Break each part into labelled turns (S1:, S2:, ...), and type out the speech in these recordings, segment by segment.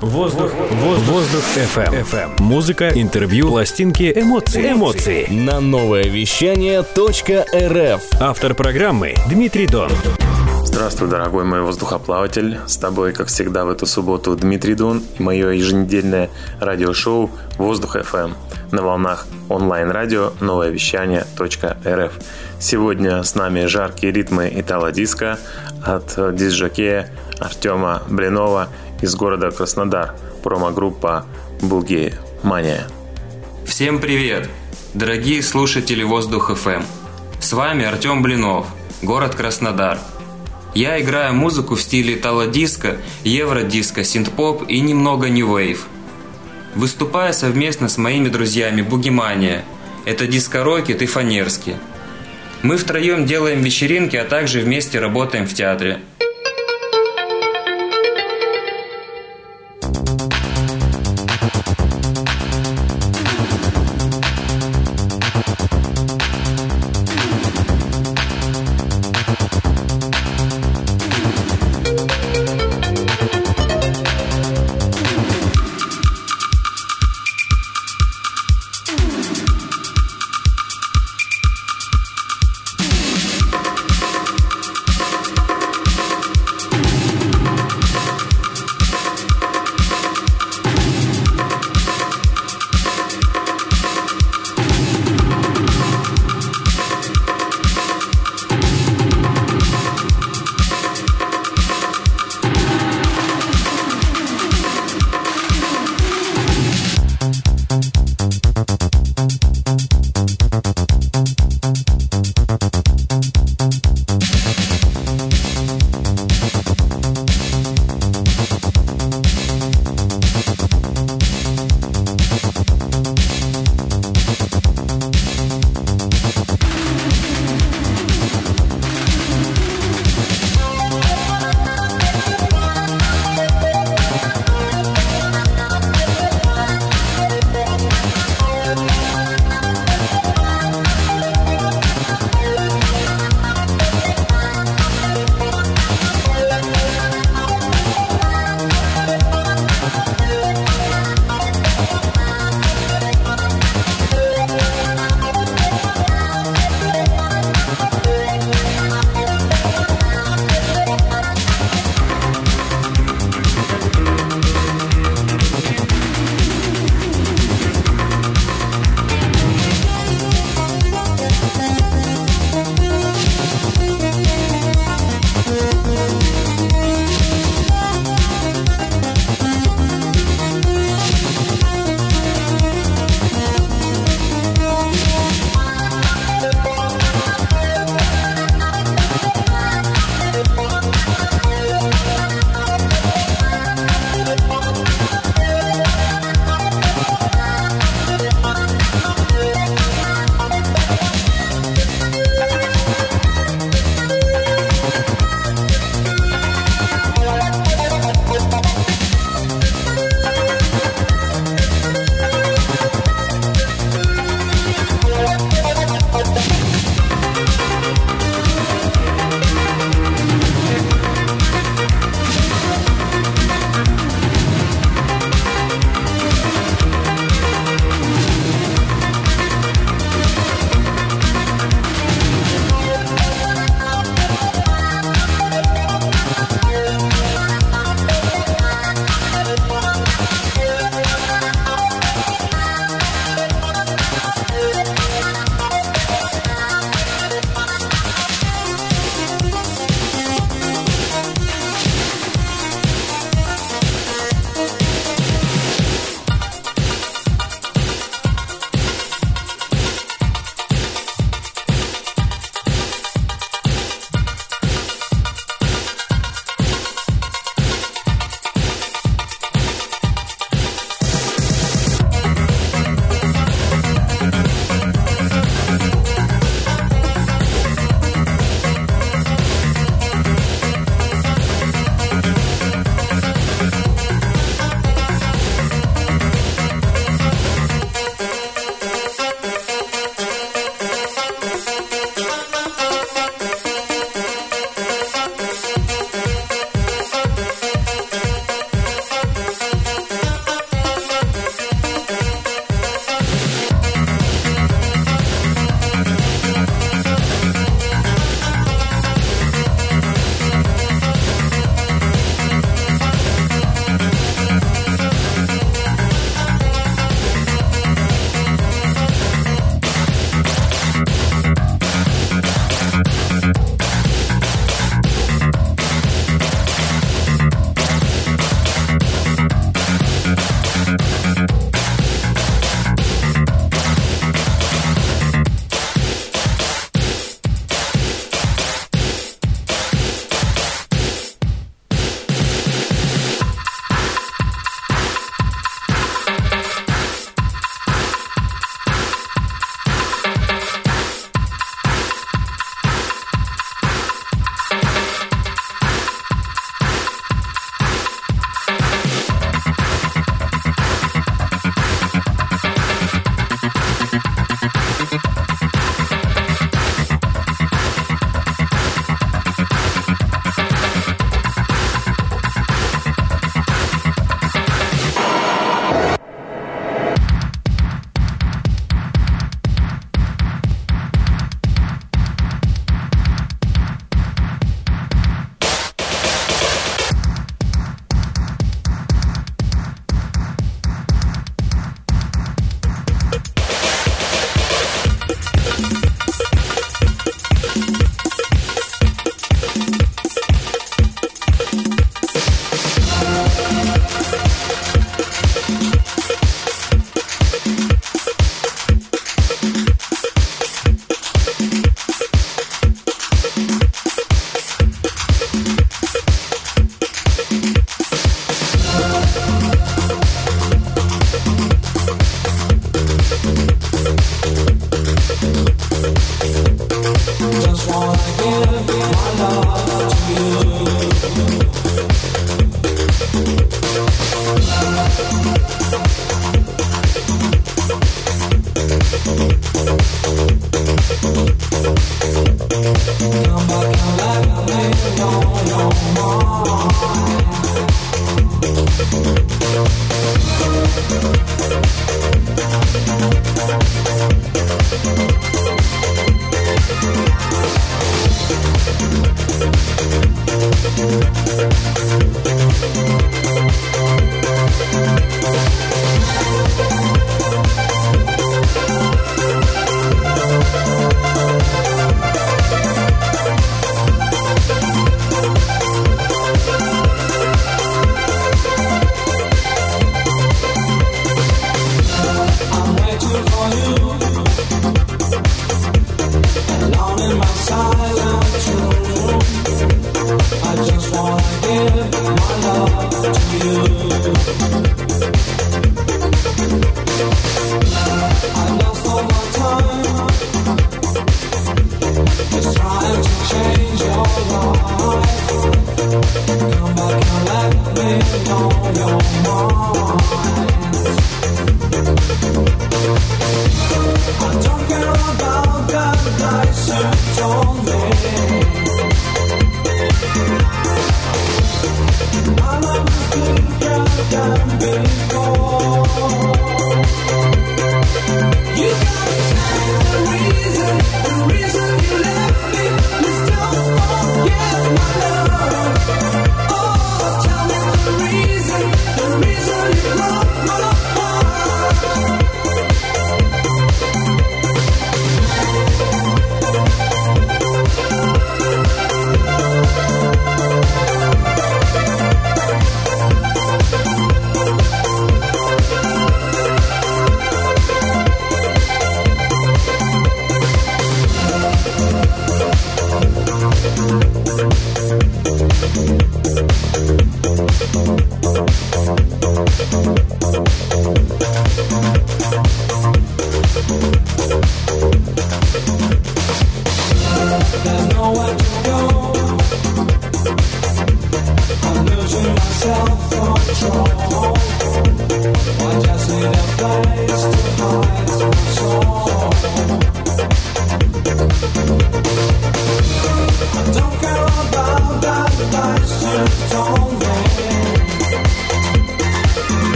S1: Воздух, воздух, воздух FM. FM. Музыка, интервью, пластинки, эмоции. Эмоции.
S2: На новое вещание .рф.
S1: Автор программы Дмитрий Дон.
S3: Здравствуй, дорогой мой воздухоплаватель. С тобой, как всегда, в эту субботу Дмитрий Дон и мое еженедельное радиошоу «Воздух FM» на волнах онлайн-радио новое вещание .рф. Сегодня с нами жаркие ритмы итало-диска от дисжокея Артема Блинова из города Краснодар, промо-группа Булгея Мания.
S4: Всем привет, дорогие слушатели Воздух ФМ. С вами Артем Блинов, город Краснодар. Я играю музыку в стиле итало-диско, евро-диско, синт-поп и немного нью-вейв. Выступаю совместно с моими друзьями Бугимания. Это диско-рокет и фанерски. Мы втроем делаем вечеринки, а также вместе работаем в театре –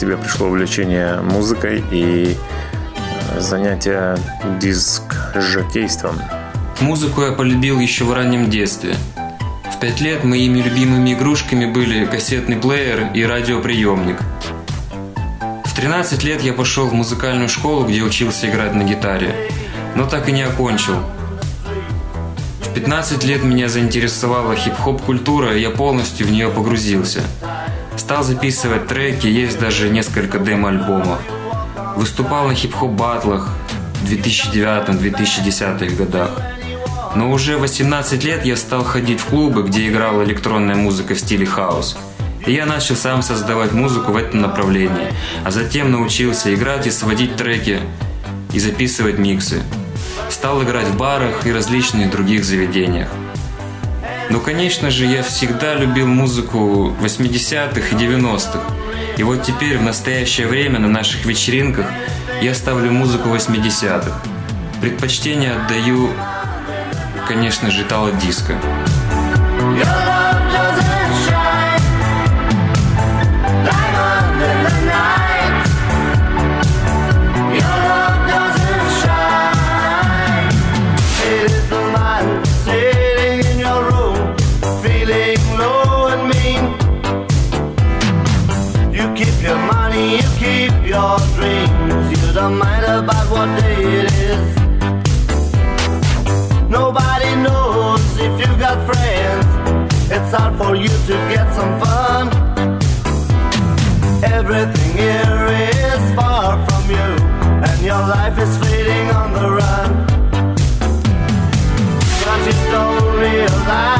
S3: тебе пришло увлечение музыкой и э, занятие диск-жокейством?
S4: Музыку я полюбил еще в раннем детстве. В пять лет моими любимыми игрушками были кассетный плеер и радиоприемник. В 13 лет я пошел в музыкальную школу, где учился играть на гитаре, но так и не окончил. В 15 лет меня заинтересовала хип-хоп культура, и я полностью в нее погрузился – Стал записывать треки, есть даже несколько демо-альбомов. Выступал на хип-хоп батлах в 2009-2010 годах. Но уже 18 лет я стал ходить в клубы, где играла электронная музыка в стиле хаос. И я начал сам создавать музыку в этом направлении, а затем научился играть и сводить треки и записывать миксы. Стал играть в барах и различных других заведениях. Но, конечно же, я всегда любил музыку 80-х и 90-х. И вот теперь, в настоящее время, на наших вечеринках, я ставлю музыку 80-х. Предпочтение отдаю, конечно же, тало-диско. Yeah! Don't mind about what day it is. Nobody knows if you got friends. It's hard for you to get some fun. Everything here is far from you, and your life is fading on the run. But you don't realize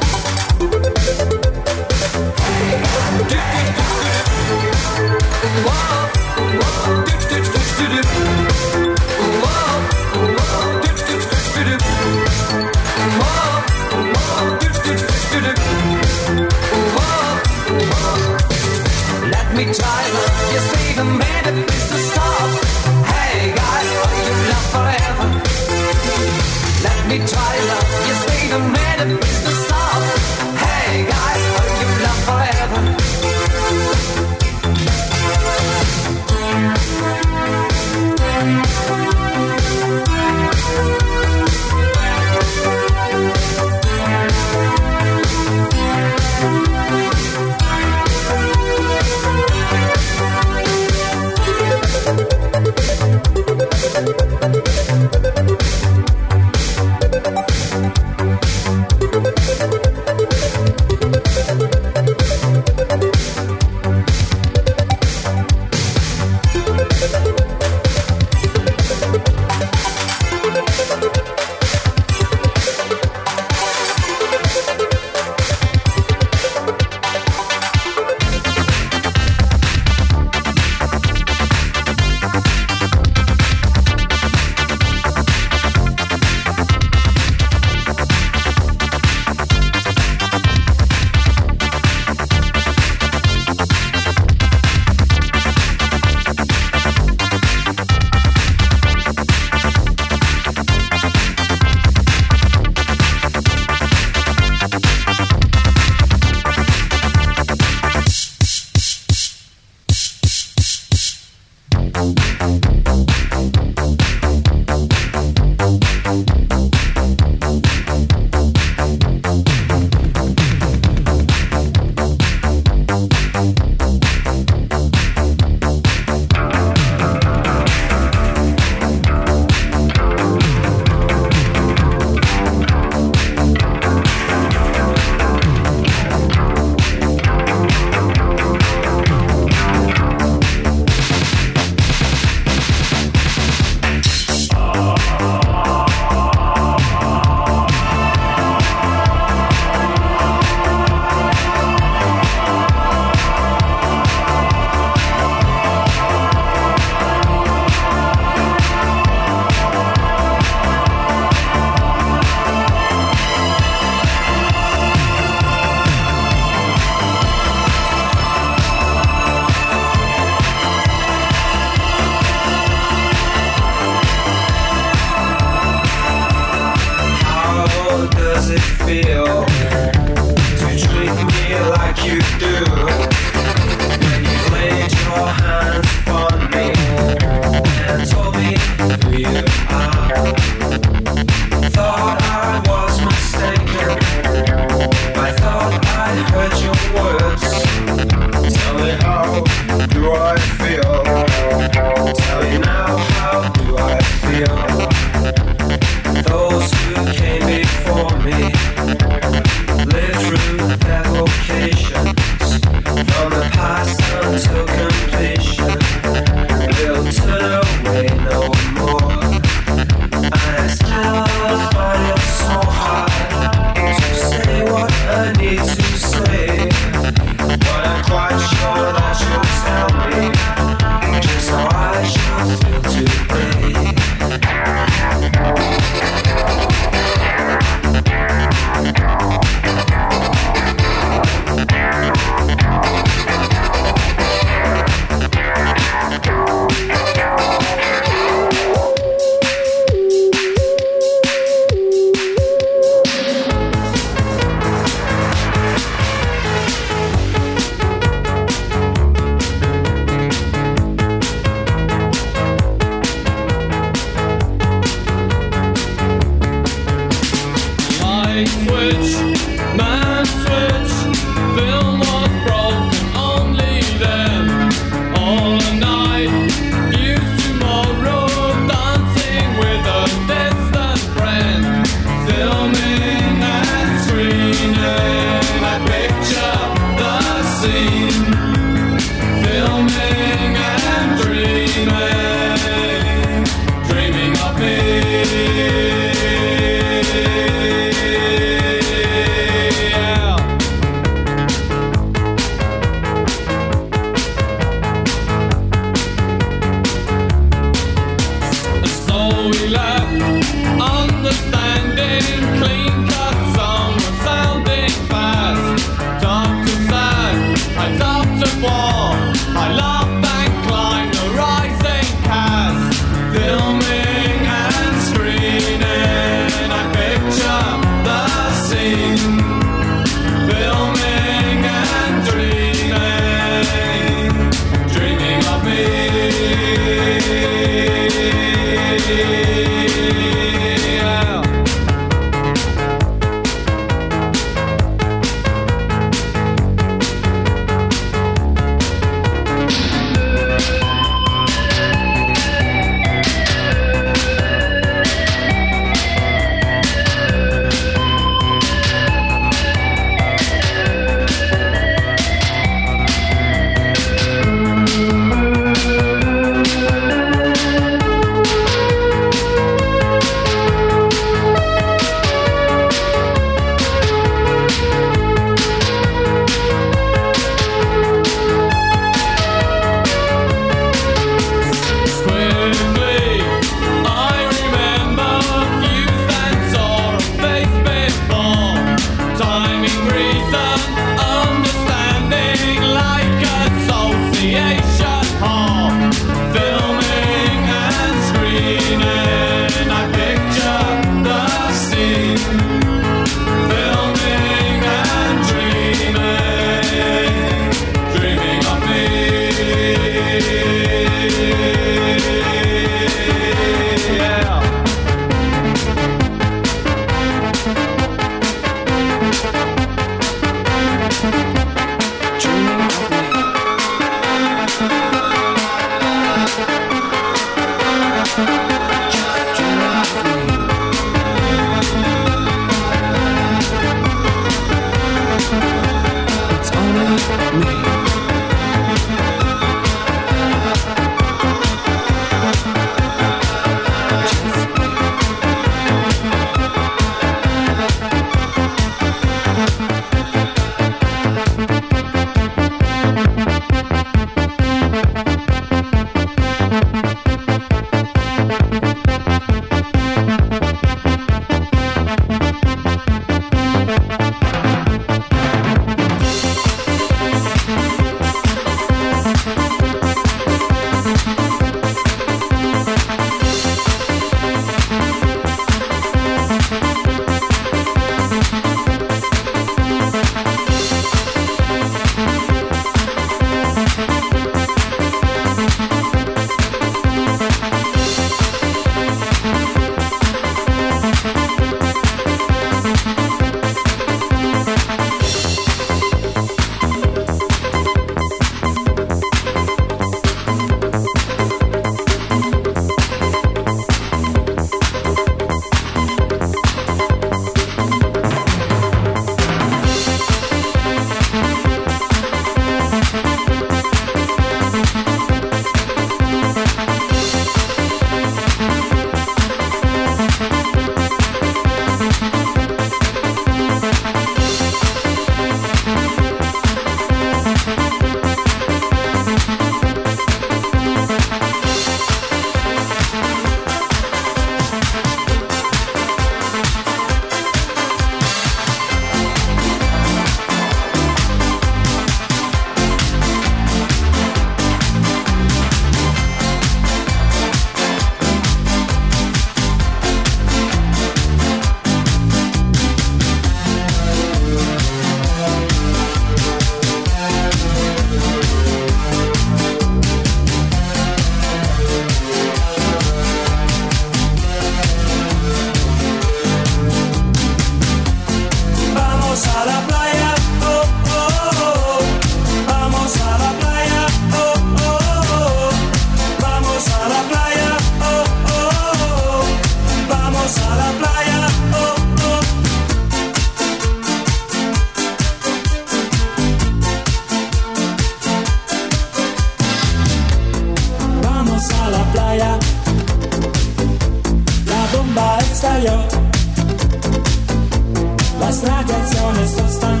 S4: radiazione sono sto stan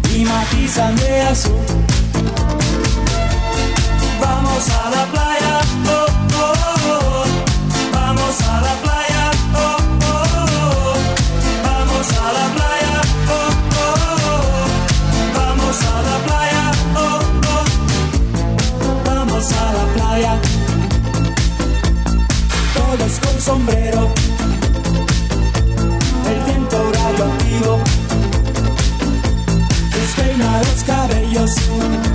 S5: Prima ti azul e
S6: Vamos a la playa. Vamos a la playa oh, oh, oh,
S5: oh.
S3: Vamos
S6: a la playa oh, oh oh. oh, oh, oh. Vamos a la playa oh, oh. Vamos a la playa Todos con sombrero soon.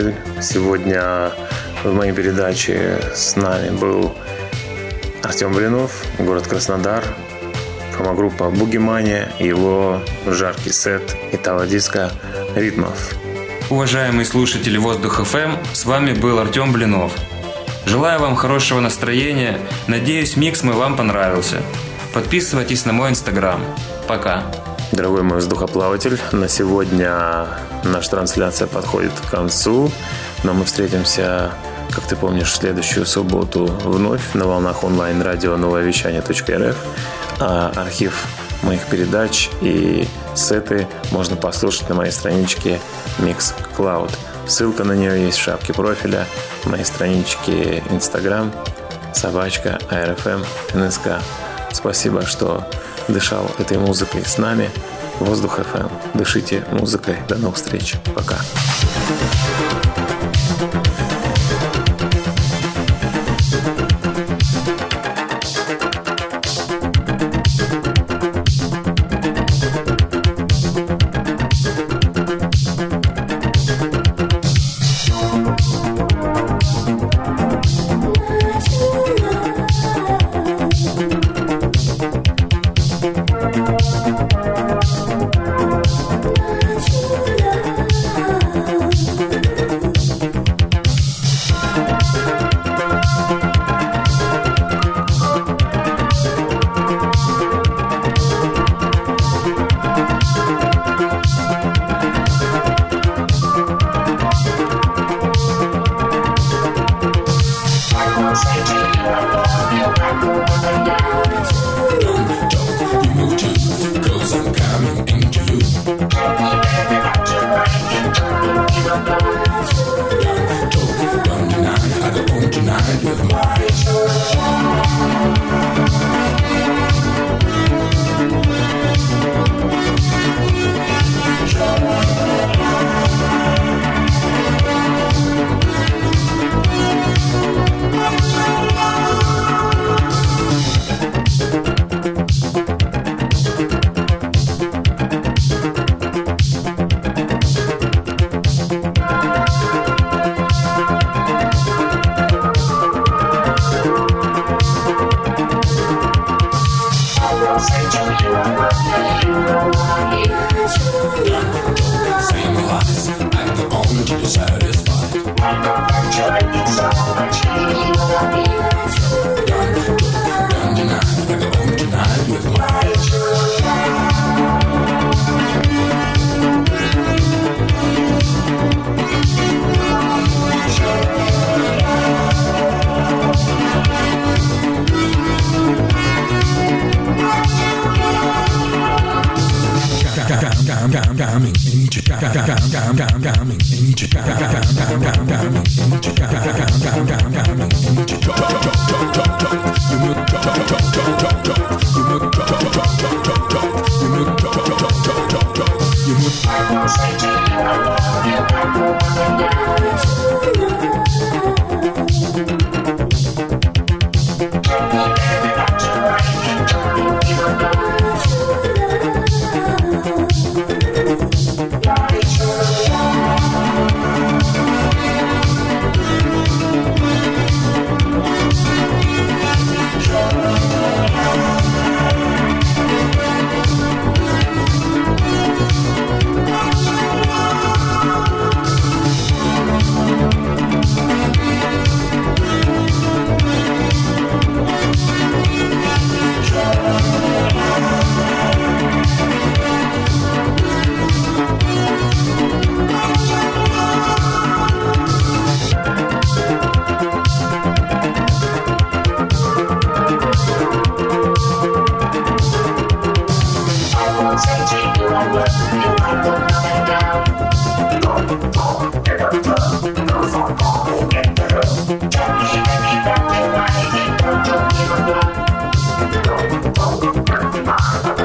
S3: Воздухоплаватель. Сегодня в моей передаче с нами был Артем Блинов, город Краснодар, промо-группа Бугимания, его жаркий сет итало-диско ритмов.
S4: Уважаемые слушатели Воздух ФМ, с вами был Артем Блинов. Желаю вам хорошего настроения. Надеюсь, микс мой вам понравился. Подписывайтесь на мой инстаграм. Пока.
S3: Дорогой мой воздухоплаватель, на сегодня наша трансляция подходит к концу, но мы встретимся, как ты помнишь, в следующую субботу вновь на волнах онлайн-радио новое вещание.рф. А архив моих передач и сеты можно послушать на моей страничке Mixcloud. Ссылка на нее есть в шапке профиля, моей страничке Instagram, собачка, ARFM, НСК. Спасибо, что дышал этой музыкой с нами. Воздух FM. Дышите музыкой. До новых встреч. Пока.
S2: Реклама 马。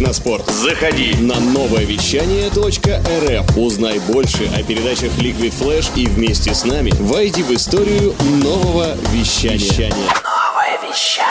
S2: На спорт. Заходи на новое вещание .рф. Узнай больше о передачах Liquid Flash и вместе с нами войди в историю нового вещания.
S5: Новое вещание.